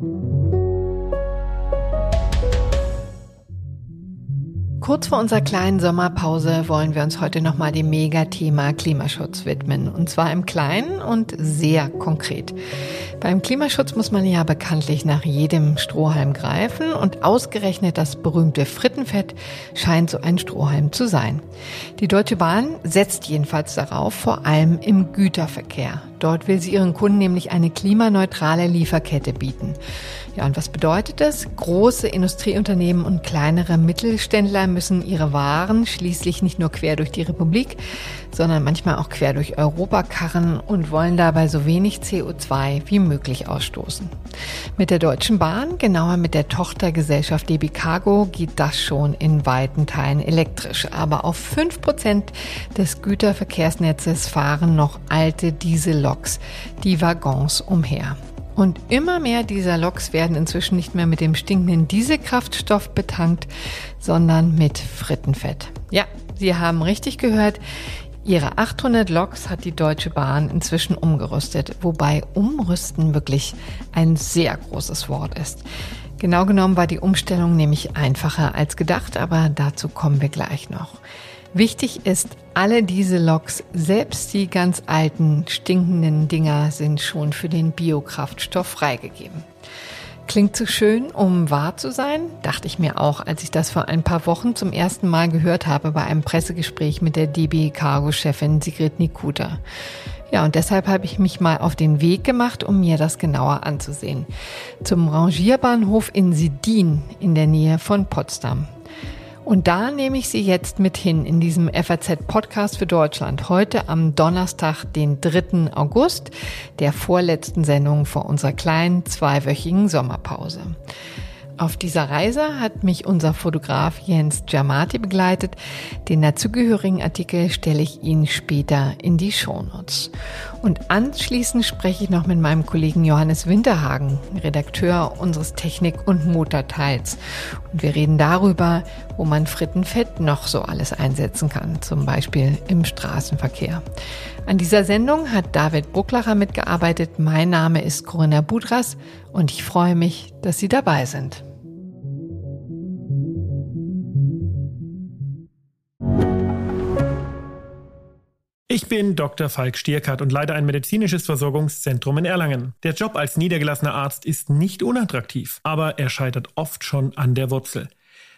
thank you Kurz vor unserer kleinen Sommerpause wollen wir uns heute nochmal dem Megathema Klimaschutz widmen. Und zwar im Kleinen und sehr konkret. Beim Klimaschutz muss man ja bekanntlich nach jedem Strohhalm greifen und ausgerechnet das berühmte Frittenfett scheint so ein Strohhalm zu sein. Die Deutsche Bahn setzt jedenfalls darauf, vor allem im Güterverkehr. Dort will sie ihren Kunden nämlich eine klimaneutrale Lieferkette bieten. Ja, und was bedeutet das? Große Industrieunternehmen und kleinere Mittelständler müssen ihre Waren schließlich nicht nur quer durch die Republik, sondern manchmal auch quer durch Europa karren und wollen dabei so wenig CO2 wie möglich ausstoßen. Mit der Deutschen Bahn, genauer mit der Tochtergesellschaft DB Cargo, geht das schon in weiten Teilen elektrisch. Aber auf fünf Prozent des Güterverkehrsnetzes fahren noch alte Dieselloks, die Waggons umher. Und immer mehr dieser Loks werden inzwischen nicht mehr mit dem stinkenden Dieselkraftstoff betankt, sondern mit Frittenfett. Ja, Sie haben richtig gehört. Ihre 800 Loks hat die Deutsche Bahn inzwischen umgerüstet, wobei umrüsten wirklich ein sehr großes Wort ist. Genau genommen war die Umstellung nämlich einfacher als gedacht, aber dazu kommen wir gleich noch. Wichtig ist, alle diese Loks, selbst die ganz alten, stinkenden Dinger, sind schon für den Biokraftstoff freigegeben. Klingt zu schön, um wahr zu sein, dachte ich mir auch, als ich das vor ein paar Wochen zum ersten Mal gehört habe bei einem Pressegespräch mit der DB Cargo-Chefin Sigrid Nikuta. Ja, und deshalb habe ich mich mal auf den Weg gemacht, um mir das genauer anzusehen. Zum Rangierbahnhof in Sidin in der Nähe von Potsdam. Und da nehme ich Sie jetzt mit hin in diesem FAZ-Podcast für Deutschland. Heute am Donnerstag, den 3. August, der vorletzten Sendung vor unserer kleinen zweiwöchigen Sommerpause. Auf dieser Reise hat mich unser Fotograf Jens Giamati begleitet. Den dazugehörigen Artikel stelle ich Ihnen später in die Shownotes. Und anschließend spreche ich noch mit meinem Kollegen Johannes Winterhagen, Redakteur unseres Technik- und Motorteils. Und wir reden darüber, wo man Frittenfett noch so alles einsetzen kann, zum Beispiel im Straßenverkehr. An dieser Sendung hat David Brucklacher mitgearbeitet. Mein Name ist Corinna Budras und ich freue mich, dass Sie dabei sind. Ich bin Dr. Falk Stierkart und leite ein medizinisches Versorgungszentrum in Erlangen. Der Job als niedergelassener Arzt ist nicht unattraktiv, aber er scheitert oft schon an der Wurzel.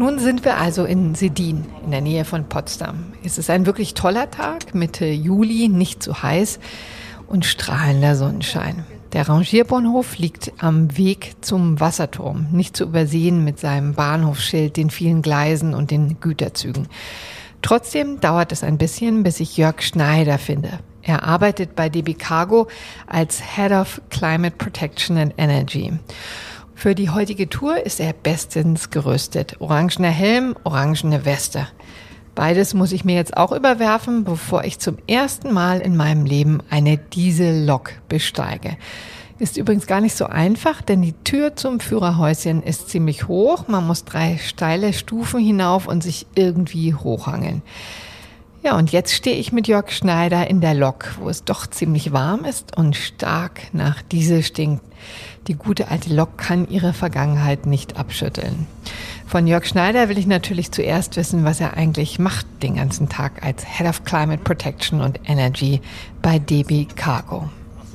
Nun sind wir also in Sedin, in der Nähe von Potsdam. Es ist ein wirklich toller Tag, Mitte Juli, nicht zu heiß und strahlender Sonnenschein. Der Rangierbahnhof liegt am Weg zum Wasserturm, nicht zu übersehen mit seinem Bahnhofsschild, den vielen Gleisen und den Güterzügen. Trotzdem dauert es ein bisschen, bis ich Jörg Schneider finde. Er arbeitet bei DB Cargo als Head of Climate Protection and Energy. Für die heutige Tour ist er bestens gerüstet. Orangener Helm, orangene Weste. Beides muss ich mir jetzt auch überwerfen, bevor ich zum ersten Mal in meinem Leben eine Diesellok besteige. Ist übrigens gar nicht so einfach, denn die Tür zum Führerhäuschen ist ziemlich hoch. Man muss drei steile Stufen hinauf und sich irgendwie hochhangeln. Ja, und jetzt stehe ich mit Jörg Schneider in der Lok, wo es doch ziemlich warm ist und stark nach Diesel stinkt. Die gute alte Lok kann ihre Vergangenheit nicht abschütteln. Von Jörg Schneider will ich natürlich zuerst wissen, was er eigentlich macht den ganzen Tag als Head of Climate Protection und Energy bei DB Cargo.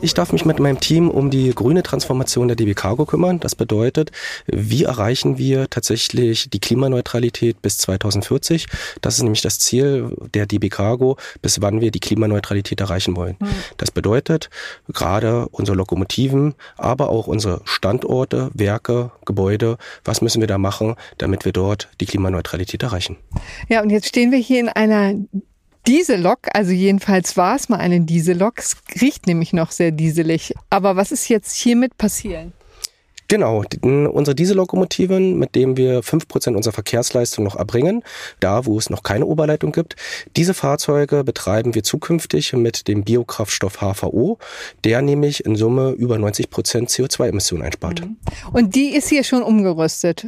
Ich darf mich mit meinem Team um die grüne Transformation der DB Cargo kümmern. Das bedeutet, wie erreichen wir tatsächlich die Klimaneutralität bis 2040? Das ist nämlich das Ziel der DB Cargo, bis wann wir die Klimaneutralität erreichen wollen. Mhm. Das bedeutet, gerade unsere Lokomotiven, aber auch unsere Standorte, Werke, Gebäude, was müssen wir da machen, damit wir dort die Klimaneutralität erreichen? Ja, und jetzt stehen wir hier in einer Diesellok, also jedenfalls war es mal eine Diesellok, es riecht nämlich noch sehr dieselig. Aber was ist jetzt hiermit passieren? Genau, unsere Diesellokomotiven, mit denen wir fünf Prozent unserer Verkehrsleistung noch erbringen, da wo es noch keine Oberleitung gibt, diese Fahrzeuge betreiben wir zukünftig mit dem Biokraftstoff HVO, der nämlich in Summe über 90 Prozent CO2-Emissionen einspart. Mhm. Und die ist hier schon umgerüstet.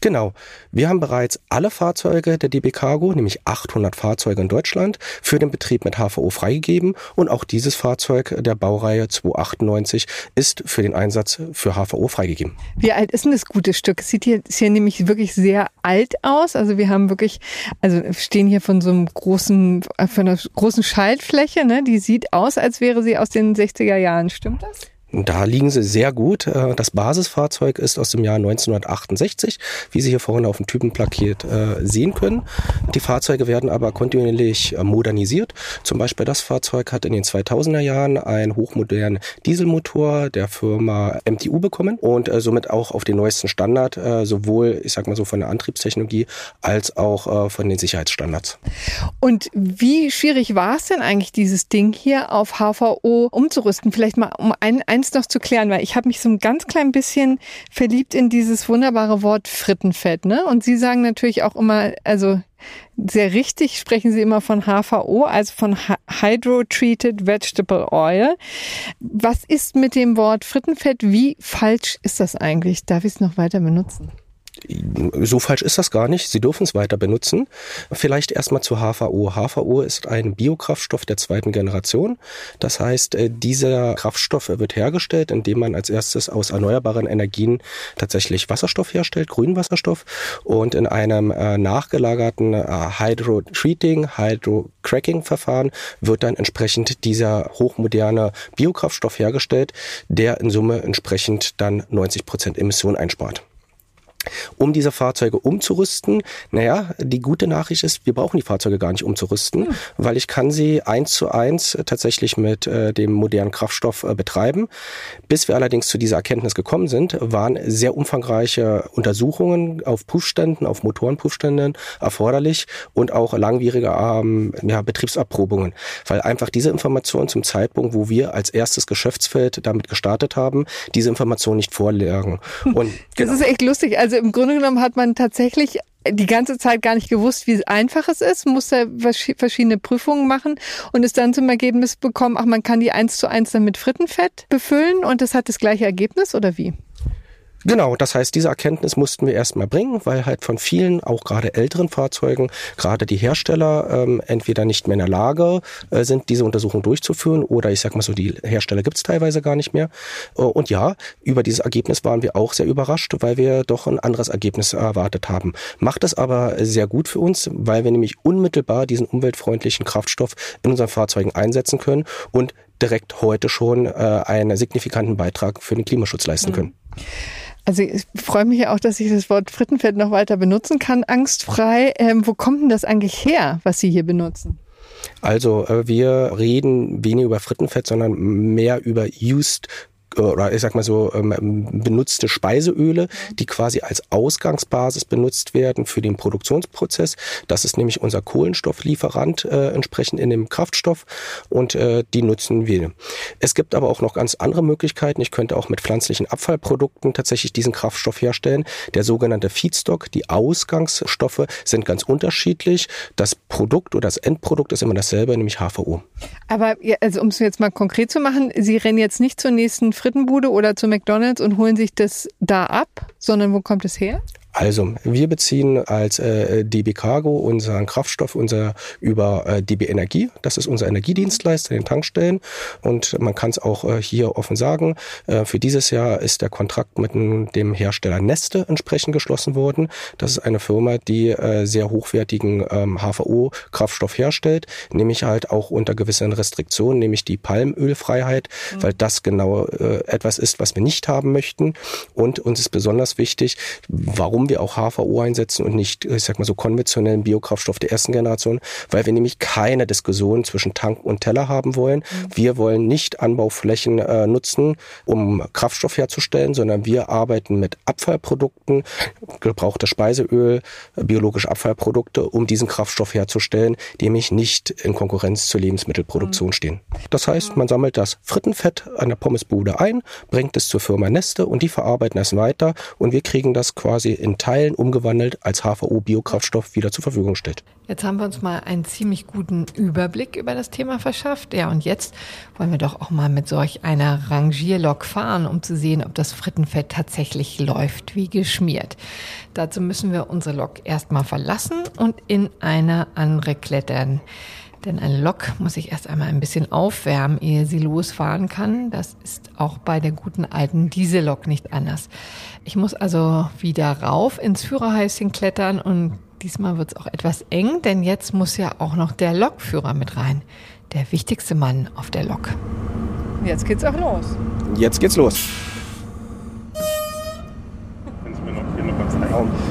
Genau. Wir haben bereits alle Fahrzeuge der DB Cargo, nämlich 800 Fahrzeuge in Deutschland, für den Betrieb mit HVO freigegeben. Und auch dieses Fahrzeug der Baureihe 298 ist für den Einsatz für HVO freigegeben. Wie alt ist denn das gute Stück? Es sieht hier, ist hier nämlich wirklich sehr alt aus. Also wir haben wirklich, also stehen hier von so einem großen, von einer großen Schaltfläche, ne? Die sieht aus, als wäre sie aus den 60er Jahren. Stimmt das? Da liegen sie sehr gut. Äh, das Basisfahrzeug ist aus dem Jahr 1968, wie Sie hier vorne auf dem Typenplaket äh, sehen können. Die Fahrzeuge werden aber kontinuierlich äh, modernisiert. Zum Beispiel das Fahrzeug hat in den 2000er Jahren einen hochmodernen Dieselmotor der Firma MTU bekommen und somit auch auf den neuesten Standard, sowohl, ich sag mal so, von der Antriebstechnologie als auch von den Sicherheitsstandards. Und wie schwierig war es denn eigentlich, dieses Ding hier auf HVO umzurüsten? Vielleicht mal um ein, ein eins noch zu klären, weil ich habe mich so ein ganz klein bisschen verliebt in dieses wunderbare Wort Frittenfett. Ne? Und Sie sagen natürlich auch immer, also sehr richtig sprechen Sie immer von HVO, also von Hydro-Treated Vegetable Oil. Was ist mit dem Wort Frittenfett? Wie falsch ist das eigentlich? Darf ich es noch weiter benutzen? So falsch ist das gar nicht. Sie dürfen es weiter benutzen. Vielleicht erstmal zu HVO. HVO ist ein Biokraftstoff der zweiten Generation. Das heißt, äh, dieser Kraftstoff wird hergestellt, indem man als erstes aus erneuerbaren Energien tatsächlich Wasserstoff herstellt, grünen Wasserstoff, und in einem äh, nachgelagerten äh, Hydro-Treating, Hydro-Cracking-Verfahren wird dann entsprechend dieser hochmoderne Biokraftstoff hergestellt, der in Summe entsprechend dann 90 Prozent Emission einspart um diese Fahrzeuge umzurüsten. Naja, die gute Nachricht ist, wir brauchen die Fahrzeuge gar nicht umzurüsten, hm. weil ich kann sie eins zu eins tatsächlich mit äh, dem modernen Kraftstoff äh, betreiben. Bis wir allerdings zu dieser Erkenntnis gekommen sind, waren sehr umfangreiche Untersuchungen auf Prüfständen, auf Motorenprüfständen erforderlich und auch langwierige ähm, ja, Betriebserprobungen, weil einfach diese Informationen zum Zeitpunkt, wo wir als erstes Geschäftsfeld damit gestartet haben, diese Informationen nicht vorlagen. Und, genau. Das ist echt lustig. Also im Grunde genommen hat man tatsächlich die ganze Zeit gar nicht gewusst, wie einfach es ist, musste verschiedene Prüfungen machen und ist dann zum Ergebnis bekommen, ach, man kann die eins zu eins dann mit Frittenfett befüllen und das hat das gleiche Ergebnis oder wie? Genau, das heißt, diese Erkenntnis mussten wir erstmal bringen, weil halt von vielen, auch gerade älteren Fahrzeugen, gerade die Hersteller ähm, entweder nicht mehr in der Lage äh, sind, diese Untersuchung durchzuführen oder ich sag mal so, die Hersteller gibt's teilweise gar nicht mehr. Äh, und ja, über dieses Ergebnis waren wir auch sehr überrascht, weil wir doch ein anderes Ergebnis erwartet haben. Macht es aber sehr gut für uns, weil wir nämlich unmittelbar diesen umweltfreundlichen Kraftstoff in unseren Fahrzeugen einsetzen können und direkt heute schon äh, einen signifikanten Beitrag für den Klimaschutz leisten mhm. Also ich freue mich ja auch, dass ich das Wort Frittenfett noch weiter benutzen kann, angstfrei. Ähm, wo kommt denn das eigentlich her, was Sie hier benutzen? Also äh, wir reden weniger über Frittenfett, sondern mehr über Used oder ich sag mal so ähm, benutzte Speiseöle, die quasi als Ausgangsbasis benutzt werden für den Produktionsprozess. Das ist nämlich unser Kohlenstofflieferant äh, entsprechend in dem Kraftstoff und äh, die nutzen wir. Es gibt aber auch noch ganz andere Möglichkeiten. Ich könnte auch mit pflanzlichen Abfallprodukten tatsächlich diesen Kraftstoff herstellen. Der sogenannte Feedstock, die Ausgangsstoffe sind ganz unterschiedlich. Das Produkt oder das Endprodukt ist immer dasselbe, nämlich HVO. Aber also um es jetzt mal konkret zu machen, Sie rennen jetzt nicht zur nächsten Frittenbude oder zu McDonald's und holen sich das da ab, sondern wo kommt es her? Also, wir beziehen als äh, DB Cargo unseren Kraftstoff unser über äh, DB Energie. Das ist unser Energiedienstleister in den Tankstellen. Und man kann es auch äh, hier offen sagen, äh, für dieses Jahr ist der Kontrakt mit dem Hersteller Neste entsprechend geschlossen worden. Das ist eine Firma, die äh, sehr hochwertigen ähm, HVO-Kraftstoff herstellt, nämlich halt auch unter gewissen Restriktionen, nämlich die Palmölfreiheit, mhm. weil das genau äh, etwas ist, was wir nicht haben möchten. Und uns ist besonders wichtig, warum warum wir auch HVO einsetzen und nicht, ich sag mal so konventionellen Biokraftstoff der ersten Generation, weil wir nämlich keine Diskussion zwischen Tank und Teller haben wollen. Mhm. Wir wollen nicht Anbauflächen äh, nutzen, um Kraftstoff herzustellen, sondern wir arbeiten mit Abfallprodukten, gebrauchtes Speiseöl, biologische Abfallprodukte, um diesen Kraftstoff herzustellen, die nämlich nicht in Konkurrenz zur Lebensmittelproduktion mhm. stehen. Das heißt, man sammelt das Frittenfett an der Pommesbude ein, bringt es zur Firma Neste und die verarbeiten es weiter und wir kriegen das quasi in Teilen umgewandelt als HVO-Biokraftstoff wieder zur Verfügung gestellt. Jetzt haben wir uns mal einen ziemlich guten Überblick über das Thema verschafft. Ja, und jetzt wollen wir doch auch mal mit solch einer Rangierlok fahren, um zu sehen, ob das Frittenfett tatsächlich läuft wie geschmiert. Dazu müssen wir unsere Lok erstmal verlassen und in eine andere klettern. Denn eine Lok muss sich erst einmal ein bisschen aufwärmen, ehe sie losfahren kann. Das ist auch bei der guten alten Diesellok nicht anders. Ich muss also wieder rauf ins Führerhäuschen klettern und Diesmal wird es auch etwas eng, denn jetzt muss ja auch noch der Lokführer mit rein. Der wichtigste Mann auf der Lok. Jetzt geht's auch los. Jetzt geht's los.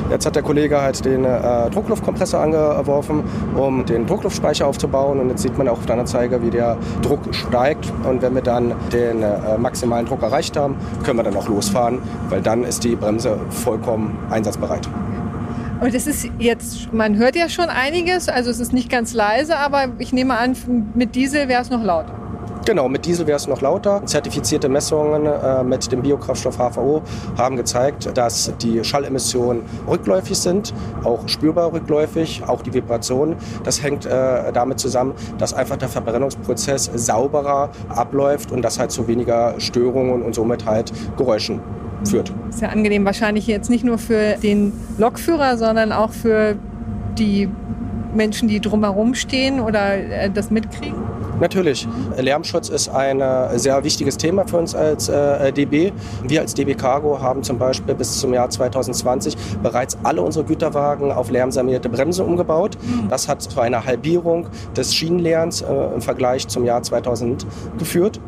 Jetzt hat der Kollege halt den äh, Druckluftkompressor angeworfen, um den Druckluftspeicher aufzubauen. Und jetzt sieht man auch auf der Anzeige, wie der Druck steigt. Und wenn wir dann den äh, maximalen Druck erreicht haben, können wir dann auch losfahren, weil dann ist die Bremse vollkommen einsatzbereit. Und es ist jetzt, man hört ja schon einiges, also es ist nicht ganz leise, aber ich nehme an, mit Diesel wäre es noch laut. Genau, mit Diesel wäre es noch lauter. Zertifizierte Messungen äh, mit dem Biokraftstoff HVO haben gezeigt, dass die Schallemissionen rückläufig sind, auch spürbar rückläufig, auch die Vibration. Das hängt äh, damit zusammen, dass einfach der Verbrennungsprozess sauberer abläuft und das halt zu weniger Störungen und somit halt Geräuschen führt. Ist ja angenehm wahrscheinlich jetzt nicht nur für den Lokführer, sondern auch für die Menschen, die drumherum stehen oder äh, das mitkriegen? Natürlich. Lärmschutz ist ein äh, sehr wichtiges Thema für uns als äh, DB. Wir als DB Cargo haben zum Beispiel bis zum Jahr 2020 bereits alle unsere Güterwagen auf lärmsanierte Bremsen umgebaut. Mhm. Das hat zu einer Halbierung des Schienenlärms äh, im Vergleich zum Jahr 2000 geführt.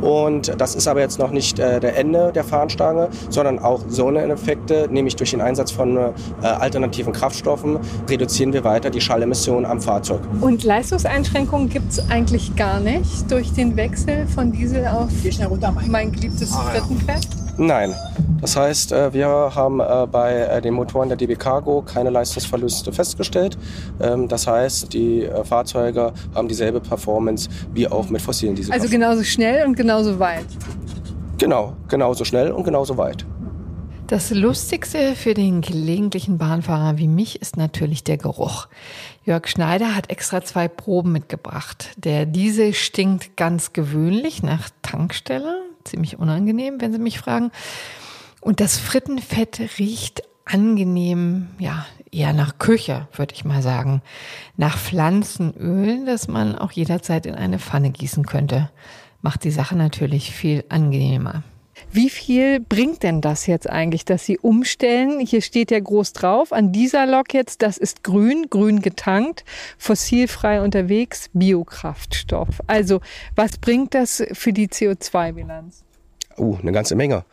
Und das ist aber jetzt noch nicht äh, der Ende der Fahnenstange, sondern auch Sonneneffekte, nämlich durch den Einsatz von äh, alternativen Kraftstoffen, reduzieren wir weiter die Schallemissionen am Fahrzeug. Und Leistungseinschränkungen gibt es eigentlich gar nicht durch den Wechsel von Diesel auf mein geliebtes ah, Frittenfett? Nein. Das heißt, äh, wir haben äh, bei äh, den Motoren der DB Cargo keine Leistungsverluste festgestellt. Ähm, das heißt, die Fahrzeuge haben dieselbe Performance wie auch mit fossilen Diesel. Also genauso schnell und genauso weit. Genau, genauso schnell und genauso weit. Das Lustigste für den gelegentlichen Bahnfahrer wie mich ist natürlich der Geruch. Jörg Schneider hat extra zwei Proben mitgebracht. Der Diesel stinkt ganz gewöhnlich nach Tankstelle, ziemlich unangenehm, wenn Sie mich fragen. Und das Frittenfett riecht angenehm, ja, eher nach Küche, würde ich mal sagen. Nach Pflanzenöl, das man auch jederzeit in eine Pfanne gießen könnte. Macht die Sache natürlich viel angenehmer. Wie viel bringt denn das jetzt eigentlich, dass Sie umstellen? Hier steht ja groß drauf, an dieser Lok jetzt, das ist grün, grün getankt, fossilfrei unterwegs, Biokraftstoff. Also was bringt das für die CO2-Bilanz? Uh, eine ganze Menge.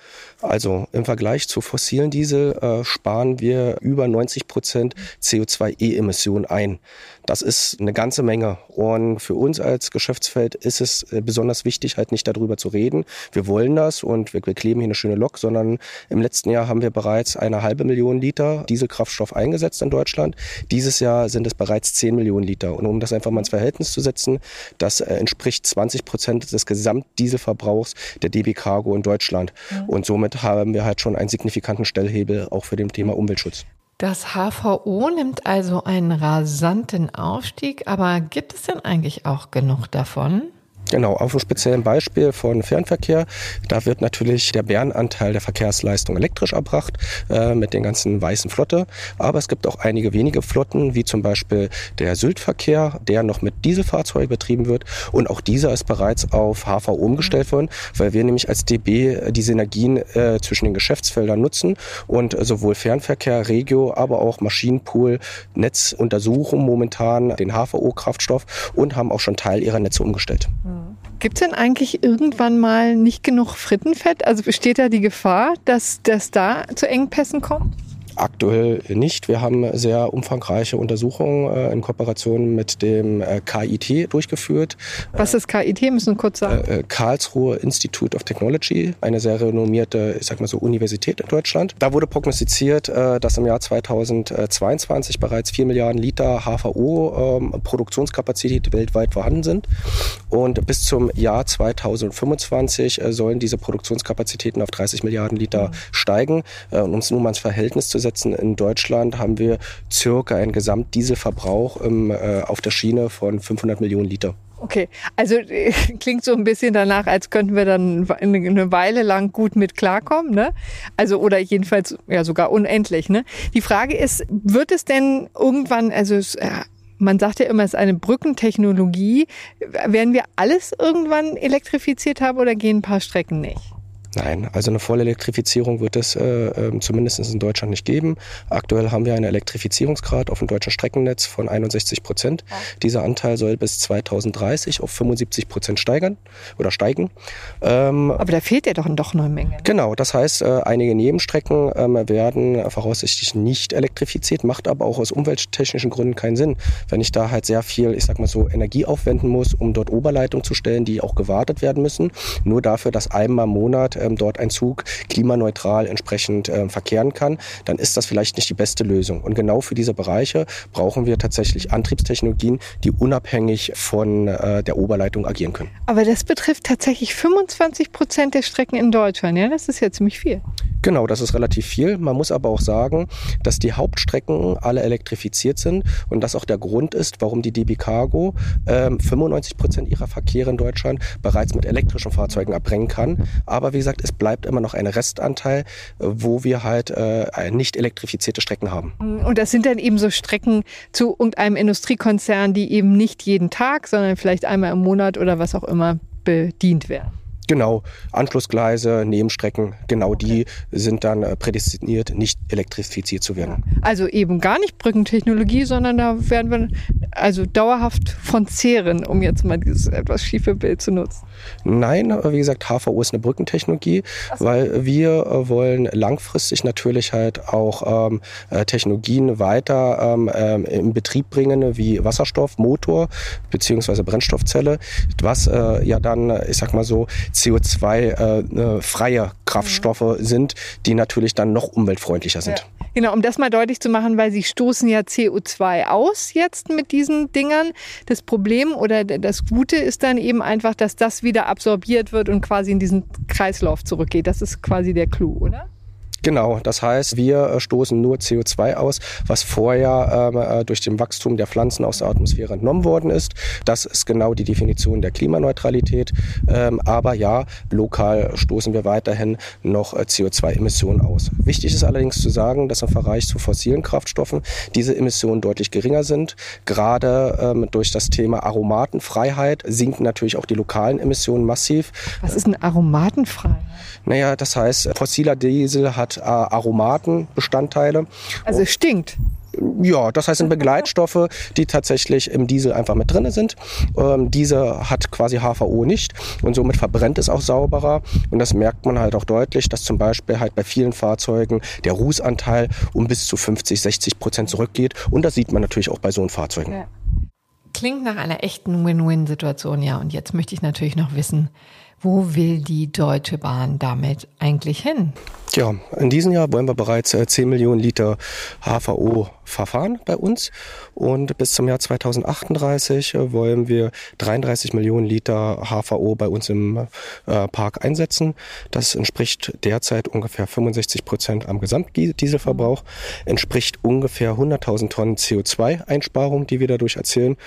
Also im Vergleich zu fossilen Diesel äh, sparen wir über 90 Prozent CO2-E-Emissionen ein. Das ist eine ganze Menge. Und für uns als Geschäftsfeld ist es äh, besonders wichtig, halt nicht darüber zu reden. Wir wollen das und wir, wir kleben hier eine schöne Lok, sondern im letzten Jahr haben wir bereits eine halbe Million Liter Dieselkraftstoff eingesetzt in Deutschland. Dieses Jahr sind es bereits 10 Millionen Liter. Und um das einfach mal ins Verhältnis zu setzen, das äh, entspricht 20 Prozent des Gesamtdieselverbrauchs der DB Cargo in Deutschland. Und somit haben wir halt schon einen signifikanten Stellhebel auch für dem Thema Umweltschutz. Das HVO nimmt also einen rasanten Aufstieg, aber gibt es denn eigentlich auch genug davon? Genau, auf einem speziellen Beispiel von Fernverkehr, da wird natürlich der Bärenanteil der Verkehrsleistung elektrisch erbracht äh, mit den ganzen weißen Flotte. Aber es gibt auch einige wenige Flotten, wie zum Beispiel der Syltverkehr, der noch mit Dieselfahrzeugen betrieben wird. Und auch dieser ist bereits auf HVO umgestellt worden, weil wir nämlich als DB die Synergien äh, zwischen den Geschäftsfeldern nutzen und sowohl Fernverkehr, Regio, aber auch Maschinenpool, Netz untersuchen momentan den HVO-Kraftstoff und haben auch schon Teil ihrer Netze umgestellt. Mhm. Gibt es denn eigentlich irgendwann mal nicht genug Frittenfett? Also besteht da die Gefahr, dass das da zu Engpässen kommt? Aktuell nicht. Wir haben sehr umfangreiche Untersuchungen äh, in Kooperation mit dem äh, KIT durchgeführt. Was ist KIT? Müssen wir kurz sagen. Äh, Karlsruhe Institute of Technology, eine sehr renommierte, ich sag mal so, Universität in Deutschland. Da wurde prognostiziert, äh, dass im Jahr 2022 bereits 4 Milliarden Liter HVO ähm, weltweit vorhanden sind. Und bis zum Jahr 2025 äh, sollen diese Produktionskapazitäten auf 30 Milliarden Liter mhm. steigen. Äh, und um es nur mal ins Verhältnis zu setzen, in Deutschland haben wir circa einen Gesamtdieselverbrauch im, äh, auf der Schiene von 500 Millionen Liter. Okay, also äh, klingt so ein bisschen danach, als könnten wir dann eine Weile lang gut mit klarkommen, ne? Also oder jedenfalls ja sogar unendlich, ne? Die Frage ist, wird es denn irgendwann, also es, äh, man sagt ja immer, es ist eine Brückentechnologie. Werden wir alles irgendwann elektrifiziert haben oder gehen ein paar Strecken nicht? Nein, also eine volle Elektrifizierung wird es äh, äh, zumindest in Deutschland nicht geben. Aktuell haben wir einen Elektrifizierungsgrad auf dem deutschen Streckennetz von 61 Prozent. Ja. Dieser Anteil soll bis 2030 auf 75 Prozent steigern oder steigen. Ähm, Aber da fehlt ja doch doch eine Menge. Ne? Genau, das heißt, äh, einige Nebenstrecken äh, werden voraussichtlich nicht elektrifiziert, macht aber auch aus umwelttechnischen Gründen keinen Sinn. Wenn ich da halt sehr viel, ich sag mal so, Energie aufwenden muss, um dort Oberleitungen zu stellen, die auch gewartet werden müssen, nur dafür, dass einmal im Monat ähm, dort ein Zug klimaneutral entsprechend äh, verkehren kann, dann ist das vielleicht nicht die beste Lösung. Und genau für diese Bereiche brauchen wir tatsächlich Antriebstechnologien, die unabhängig von äh, der Oberleitung agieren können. Aber das betrifft tatsächlich 25 Prozent der Strecken in Deutschland. Ja, das ist ja ziemlich viel. Genau, das ist relativ viel. Man muss aber auch sagen, dass die Hauptstrecken alle elektrifiziert sind und das auch der Grund ist, warum die DB Cargo ähm, 95 Prozent ihrer Verkehre in Deutschland bereits mit elektrischen Fahrzeugen abbringen kann. Aber wie gesagt, es bleibt immer noch ein Restanteil, wo wir halt äh, nicht elektrifizierte Strecken haben. Und das sind dann eben so Strecken zu irgendeinem Industriekonzern, die eben nicht jeden Tag, sondern vielleicht einmal im Monat oder was auch immer bedient werden. Genau, Anschlussgleise, Nebenstrecken, genau die sind dann äh, prädestiniert, nicht elektrifiziert zu werden. Also eben gar nicht Brückentechnologie, sondern da werden wir also dauerhaft von zehren, um jetzt mal dieses etwas schiefe Bild zu nutzen. Nein, wie gesagt, HVO ist eine Brückentechnologie, so. weil wir äh, wollen langfristig natürlich halt auch ähm, äh, Technologien weiter ähm, ähm, in Betrieb bringen, wie Wasserstoff, Motor beziehungsweise Brennstoffzelle, was äh, ja dann, ich sag mal so, CO2-freie äh, Kraftstoffe mhm. sind, die natürlich dann noch umweltfreundlicher sind. Ja. Genau, um das mal deutlich zu machen, weil sie stoßen ja CO2 aus jetzt mit diesen Dingern. Das Problem oder das Gute ist dann eben einfach, dass das wieder absorbiert wird und quasi in diesen Kreislauf zurückgeht. Das ist quasi der Clou, oder? Genau, das heißt, wir äh, stoßen nur CO2 aus, was vorher ähm, äh, durch den Wachstum der Pflanzen aus der Atmosphäre entnommen worden ist. Das ist genau die Definition der Klimaneutralität. Ähm, aber ja, lokal stoßen wir weiterhin noch äh, CO2-Emissionen aus. Wichtig ist allerdings zu sagen, dass im Vergleich zu fossilen Kraftstoffen diese Emissionen deutlich geringer sind. Gerade ähm, durch das Thema Aromatenfreiheit sinken natürlich auch die lokalen Emissionen massiv. Was ist eine Aromatenfreiheit? Naja, das heißt, fossiler Diesel hat äh, Aromatenbestandteile. Also es stinkt. Ja, das heißt sind Begleitstoffe, die tatsächlich im Diesel einfach mit drin sind. Ähm, diese hat quasi HVO nicht und somit verbrennt es auch sauberer. Und das merkt man halt auch deutlich, dass zum Beispiel halt bei vielen Fahrzeugen der Rußanteil um bis zu 50, 60 Prozent zurückgeht. Und das sieht man natürlich auch bei so Fahrzeugen. Ja. Klingt nach einer echten Win-Win-Situation, ja. Und jetzt möchte ich natürlich noch wissen, wo will die Deutsche Bahn damit eigentlich hin? Ja, in diesem Jahr wollen wir bereits 10 äh, Millionen Liter HVO verfahren bei uns und bis zum Jahr 2038 äh, wollen wir 33 Millionen Liter HVO bei uns im äh, Park einsetzen. Das entspricht derzeit ungefähr 65 Prozent am Gesamtdieselverbrauch, entspricht ungefähr 100.000 Tonnen CO2-Einsparung, die wir dadurch erzielen.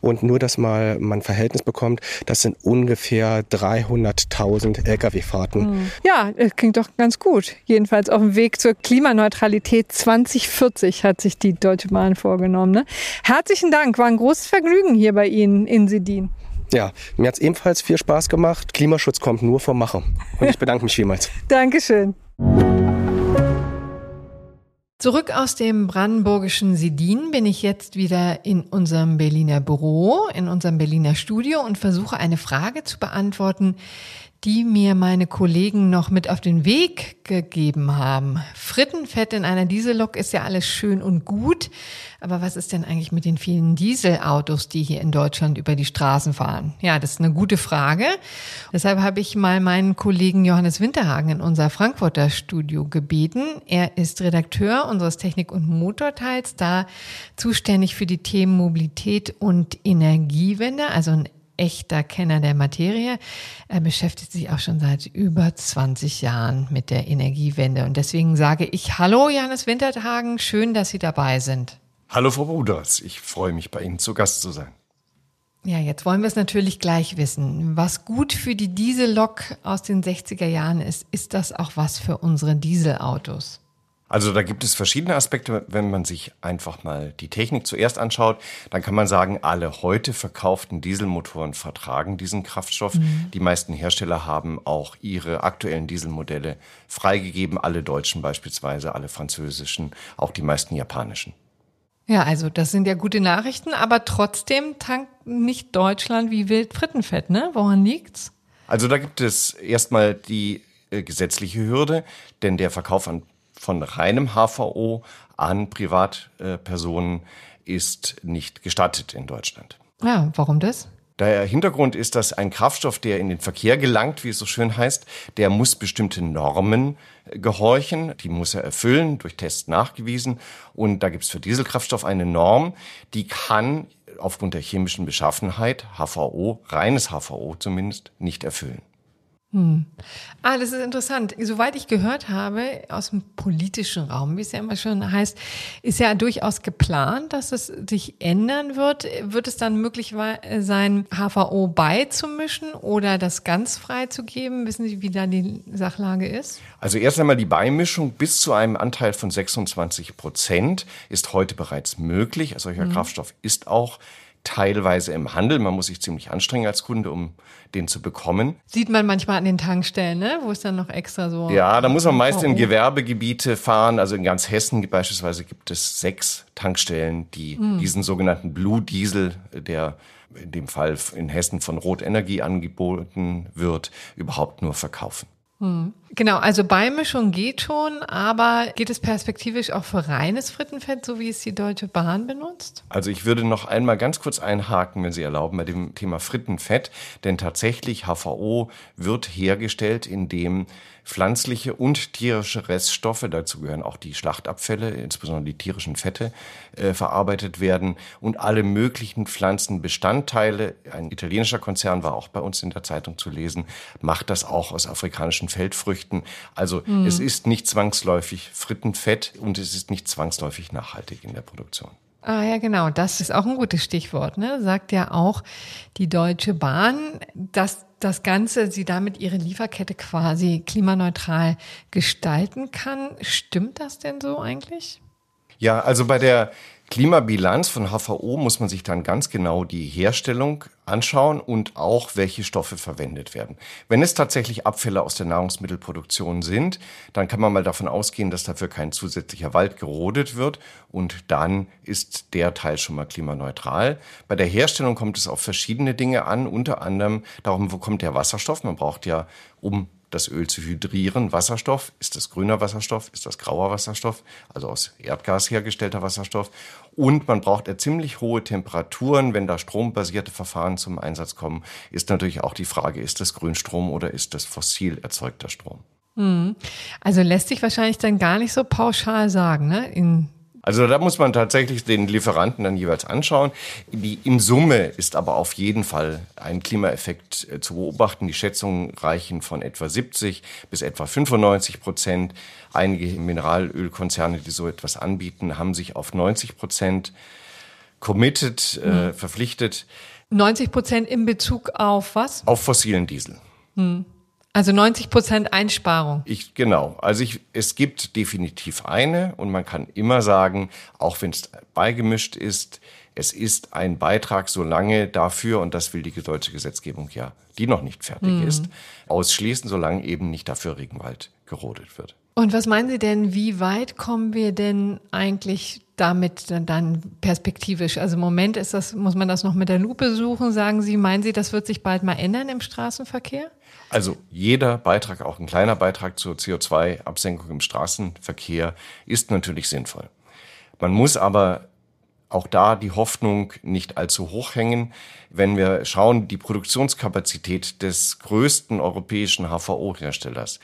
Und nur, dass mal man ein Verhältnis bekommt, das sind ungefähr 300.000 Lkw-Fahrten. Ja, klingt doch ganz gut jedenfalls auf dem Weg zur Klimaneutralität 2040 hat sich die Deutsche Bahn vorgenommen. Ne? Herzlichen Dank, war ein großes Vergnügen hier bei Ihnen in Sedin. Ja, mir hat es ebenfalls viel Spaß gemacht. Klimaschutz kommt nur vom Macher. Und ich bedanke mich vielmals. Dankeschön. Zurück aus dem brandenburgischen Sedin bin ich jetzt wieder in unserem Berliner Büro, in unserem Berliner Studio und versuche eine Frage zu beantworten, die mir meine Kollegen noch mit auf den Weg gegeben haben. Frittenfett in einer Diesellok ist ja alles schön und gut, aber was ist denn eigentlich mit den vielen Dieselautos, die hier in Deutschland über die Straßen fahren? Ja, das ist eine gute Frage. Deshalb habe ich mal meinen Kollegen Johannes Winterhagen in unser Frankfurter Studio gebeten. Er ist Redakteur unseres Technik- und Motorteils, da zuständig für die Themen Mobilität und Energiewende, also ein echter Kenner der Materie. Er beschäftigt sich auch schon seit über 20 Jahren mit der Energiewende. Und deswegen sage ich Hallo, Johannes Wintertagen. Schön, dass Sie dabei sind. Hallo, Frau Ruders. Ich freue mich, bei Ihnen zu Gast zu sein. Ja, jetzt wollen wir es natürlich gleich wissen. Was gut für die Diesellok aus den 60er Jahren ist, ist das auch was für unsere Dieselautos? Also da gibt es verschiedene Aspekte. Wenn man sich einfach mal die Technik zuerst anschaut, dann kann man sagen, alle heute verkauften Dieselmotoren vertragen diesen Kraftstoff. Mhm. Die meisten Hersteller haben auch ihre aktuellen Dieselmodelle freigegeben, alle deutschen beispielsweise, alle französischen, auch die meisten japanischen. Ja, also das sind ja gute Nachrichten, aber trotzdem tankt nicht Deutschland wie wild Frittenfett, ne? Woran liegt's? Also da gibt es erstmal die äh, gesetzliche Hürde, denn der Verkauf an von reinem HVO an Privatpersonen ist nicht gestattet in Deutschland. Ja, warum das? Der Hintergrund ist, dass ein Kraftstoff, der in den Verkehr gelangt, wie es so schön heißt, der muss bestimmte Normen gehorchen, die muss er erfüllen, durch Tests nachgewiesen. Und da gibt es für Dieselkraftstoff eine Norm, die kann aufgrund der chemischen Beschaffenheit, HVO, reines HVO zumindest, nicht erfüllen. Hm. Ah, das ist interessant. Soweit ich gehört habe, aus dem politischen Raum, wie es ja immer schon heißt, ist ja durchaus geplant, dass es sich ändern wird. Wird es dann möglich sein, HVO beizumischen oder das ganz frei zu geben? Wissen Sie, wie da die Sachlage ist? Also erst einmal die Beimischung bis zu einem Anteil von 26 Prozent ist heute bereits möglich. Solcher mhm. Kraftstoff ist auch teilweise im Handel. Man muss sich ziemlich anstrengen als Kunde, um den zu bekommen. Sieht man manchmal an den Tankstellen, ne? wo es dann noch extra so. Ja, da muss man meist in Gewerbegebiete fahren. Also in ganz Hessen beispielsweise gibt es sechs Tankstellen, die hm. diesen sogenannten Blue Diesel, der in dem Fall in Hessen von Rot Energie angeboten wird, überhaupt nur verkaufen. Hm. Genau, also Beimischung geht schon, aber geht es perspektivisch auch für reines Frittenfett, so wie es die Deutsche Bahn benutzt? Also ich würde noch einmal ganz kurz einhaken, wenn Sie erlauben, bei dem Thema Frittenfett, denn tatsächlich HVO wird hergestellt, indem pflanzliche und tierische Reststoffe, dazu gehören auch die Schlachtabfälle, insbesondere die tierischen Fette, äh, verarbeitet werden und alle möglichen Pflanzenbestandteile. Ein italienischer Konzern war auch bei uns in der Zeitung zu lesen, macht das auch aus afrikanischen Feldfrüchten. Also mhm. es ist nicht zwangsläufig Frittenfett und es ist nicht zwangsläufig nachhaltig in der Produktion. Ah ja, genau. Das ist auch ein gutes Stichwort. Ne? Sagt ja auch die Deutsche Bahn, dass das Ganze sie damit ihre Lieferkette quasi klimaneutral gestalten kann. Stimmt das denn so eigentlich? Ja, also bei der Klimabilanz von HVO muss man sich dann ganz genau die Herstellung anschauen und auch welche Stoffe verwendet werden. Wenn es tatsächlich Abfälle aus der Nahrungsmittelproduktion sind, dann kann man mal davon ausgehen, dass dafür kein zusätzlicher Wald gerodet wird und dann ist der Teil schon mal klimaneutral. Bei der Herstellung kommt es auf verschiedene Dinge an, unter anderem darum, wo kommt der Wasserstoff? Man braucht ja, um das Öl zu hydrieren. Wasserstoff, ist das grüner Wasserstoff, ist das grauer Wasserstoff, also aus Erdgas hergestellter Wasserstoff. Und man braucht ja ziemlich hohe Temperaturen, wenn da strombasierte Verfahren zum Einsatz kommen, ist natürlich auch die Frage, ist das Grünstrom oder ist das fossil erzeugter Strom? Hm. Also lässt sich wahrscheinlich dann gar nicht so pauschal sagen, ne? In also da muss man tatsächlich den Lieferanten dann jeweils anschauen. Die, in Summe ist aber auf jeden Fall ein Klimaeffekt äh, zu beobachten. Die Schätzungen reichen von etwa 70 bis etwa 95 Prozent. Einige Mineralölkonzerne, die so etwas anbieten, haben sich auf 90 Prozent committed, äh, hm. verpflichtet. 90 Prozent in Bezug auf was? Auf fossilen Diesel. Hm. Also 90 Prozent Einsparung. Ich, genau. Also ich, es gibt definitiv eine und man kann immer sagen, auch wenn es beigemischt ist, es ist ein Beitrag, solange dafür, und das will die deutsche Gesetzgebung ja, die noch nicht fertig mhm. ist, ausschließen, solange eben nicht dafür Regenwald gerodet wird. Und was meinen Sie denn, wie weit kommen wir denn eigentlich damit dann perspektivisch? Also im Moment ist das, muss man das noch mit der Lupe suchen. Sagen Sie, meinen Sie, das wird sich bald mal ändern im Straßenverkehr? Also jeder Beitrag, auch ein kleiner Beitrag zur CO2-Absenkung im Straßenverkehr ist natürlich sinnvoll. Man muss aber auch da die Hoffnung nicht allzu hoch hängen. Wenn wir schauen, die Produktionskapazität des größten europäischen HVO-Herstellers,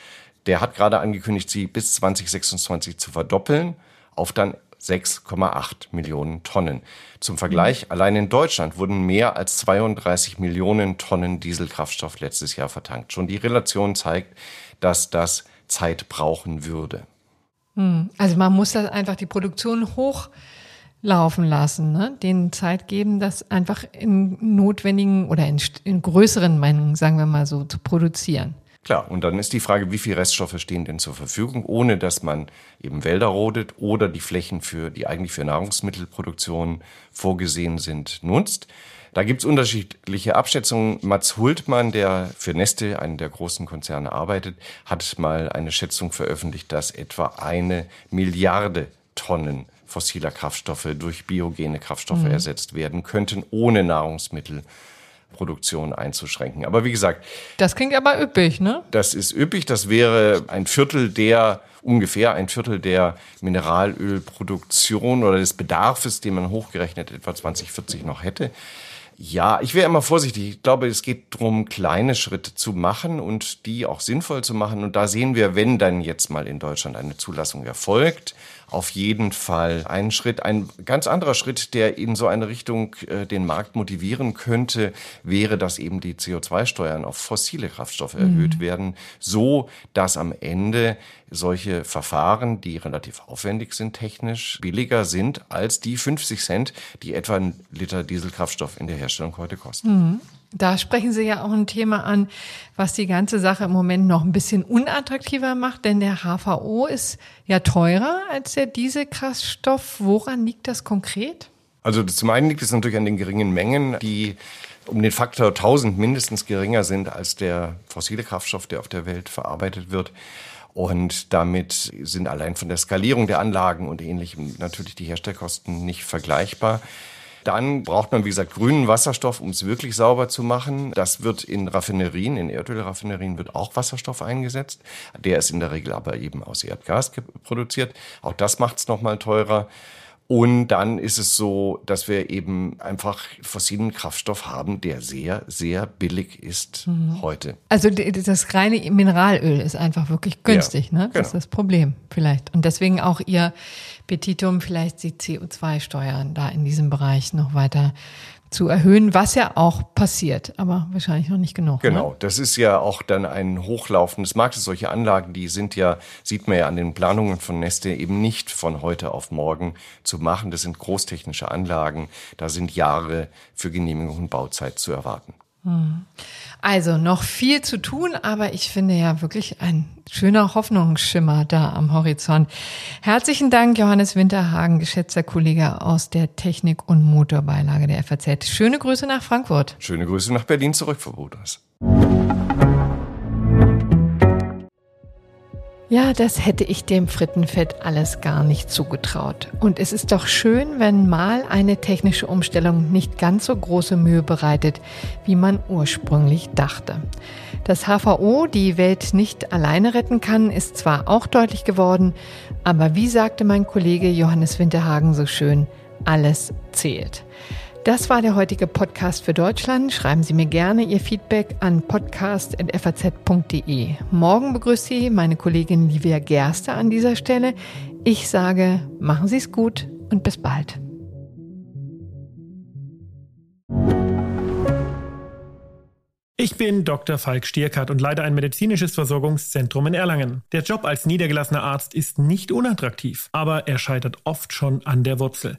der hat gerade angekündigt, sie bis 2026 zu verdoppeln auf dann 6,8 Millionen Tonnen. Zum Vergleich, allein in Deutschland wurden mehr als 32 Millionen Tonnen Dieselkraftstoff letztes Jahr vertankt. Schon die Relation zeigt, dass das Zeit brauchen würde. Hm. Also man muss da einfach die Produktion hochlaufen lassen, ne? denen Zeit geben, das einfach in notwendigen oder in, in größeren Mengen, sagen wir mal so, zu produzieren. Klar, und dann ist die Frage, wie viele Reststoffe stehen denn zur Verfügung, ohne dass man eben Wälder rodet oder die Flächen für, die eigentlich für Nahrungsmittelproduktion vorgesehen sind, nutzt. Da gibt's unterschiedliche Abschätzungen. Mats Hultmann, der für Neste, einen der großen Konzerne, arbeitet, hat mal eine Schätzung veröffentlicht, dass etwa eine Milliarde Tonnen fossiler Kraftstoffe durch biogene Kraftstoffe mhm. ersetzt werden könnten, ohne Nahrungsmittel Produktion einzuschränken. Aber wie gesagt. Das klingt aber üppig, ne? Das ist üppig. Das wäre ein Viertel der, ungefähr ein Viertel der Mineralölproduktion oder des Bedarfs, den man hochgerechnet etwa 2040 noch hätte. Ja, ich wäre immer vorsichtig. Ich glaube, es geht darum, kleine Schritte zu machen und die auch sinnvoll zu machen. Und da sehen wir, wenn dann jetzt mal in Deutschland eine Zulassung erfolgt, auf jeden Fall ein Schritt. Ein ganz anderer Schritt, der in so eine Richtung äh, den Markt motivieren könnte, wäre, dass eben die CO2-Steuern auf fossile Kraftstoffe mhm. erhöht werden, so dass am Ende solche Verfahren, die relativ aufwendig sind technisch, billiger sind als die 50 Cent, die etwa ein Liter Dieselkraftstoff in der Herstellung heute kosten. Mhm. Da sprechen Sie ja auch ein Thema an, was die ganze Sache im Moment noch ein bisschen unattraktiver macht, denn der HVO ist ja teurer als der Dieselkraftstoff. Woran liegt das konkret? Also zum einen liegt es natürlich an den geringen Mengen, die um den Faktor 1000 mindestens geringer sind als der fossile Kraftstoff, der auf der Welt verarbeitet wird. Und damit sind allein von der Skalierung der Anlagen und ähnlichem natürlich die Herstellkosten nicht vergleichbar. Dann braucht man, wie gesagt, grünen Wasserstoff, um es wirklich sauber zu machen. Das wird in Raffinerien, in Erdölraffinerien wird auch Wasserstoff eingesetzt. Der ist in der Regel aber eben aus Erdgas produziert. Auch das macht es nochmal teurer. Und dann ist es so, dass wir eben einfach fossilen Kraftstoff haben, der sehr, sehr billig ist mhm. heute. Also das reine Mineralöl ist einfach wirklich günstig, ja, ne? Das genau. ist das Problem vielleicht. Und deswegen auch Ihr Petitum, vielleicht die CO2-Steuern da in diesem Bereich noch weiter zu erhöhen, was ja auch passiert, aber wahrscheinlich noch nicht genug. Ne? Genau, ne? das ist ja auch dann ein Hochlaufen des Marktes. Solche Anlagen, die sind ja, sieht man ja an den Planungen von Neste, eben nicht von heute auf morgen zu machen. Das sind großtechnische Anlagen, da sind Jahre für Genehmigung und Bauzeit zu erwarten. Also noch viel zu tun, aber ich finde ja wirklich ein schöner Hoffnungsschimmer da am Horizont. Herzlichen Dank, Johannes Winterhagen, geschätzter Kollege aus der Technik- und Motorbeilage der FAZ. Schöne Grüße nach Frankfurt. Schöne Grüße nach Berlin zurück, Frau Budras. Ja, das hätte ich dem Frittenfett alles gar nicht zugetraut. Und es ist doch schön, wenn mal eine technische Umstellung nicht ganz so große Mühe bereitet, wie man ursprünglich dachte. Dass HVO die Welt nicht alleine retten kann, ist zwar auch deutlich geworden, aber wie sagte mein Kollege Johannes Winterhagen so schön, alles zählt. Das war der heutige Podcast für Deutschland. Schreiben Sie mir gerne Ihr Feedback an podcast.faz.de. Morgen begrüßt Sie meine Kollegin Livia Gerster an dieser Stelle. Ich sage, machen Sie es gut und bis bald. Ich bin Dr. Falk Stierkart und leite ein medizinisches Versorgungszentrum in Erlangen. Der Job als niedergelassener Arzt ist nicht unattraktiv, aber er scheitert oft schon an der Wurzel.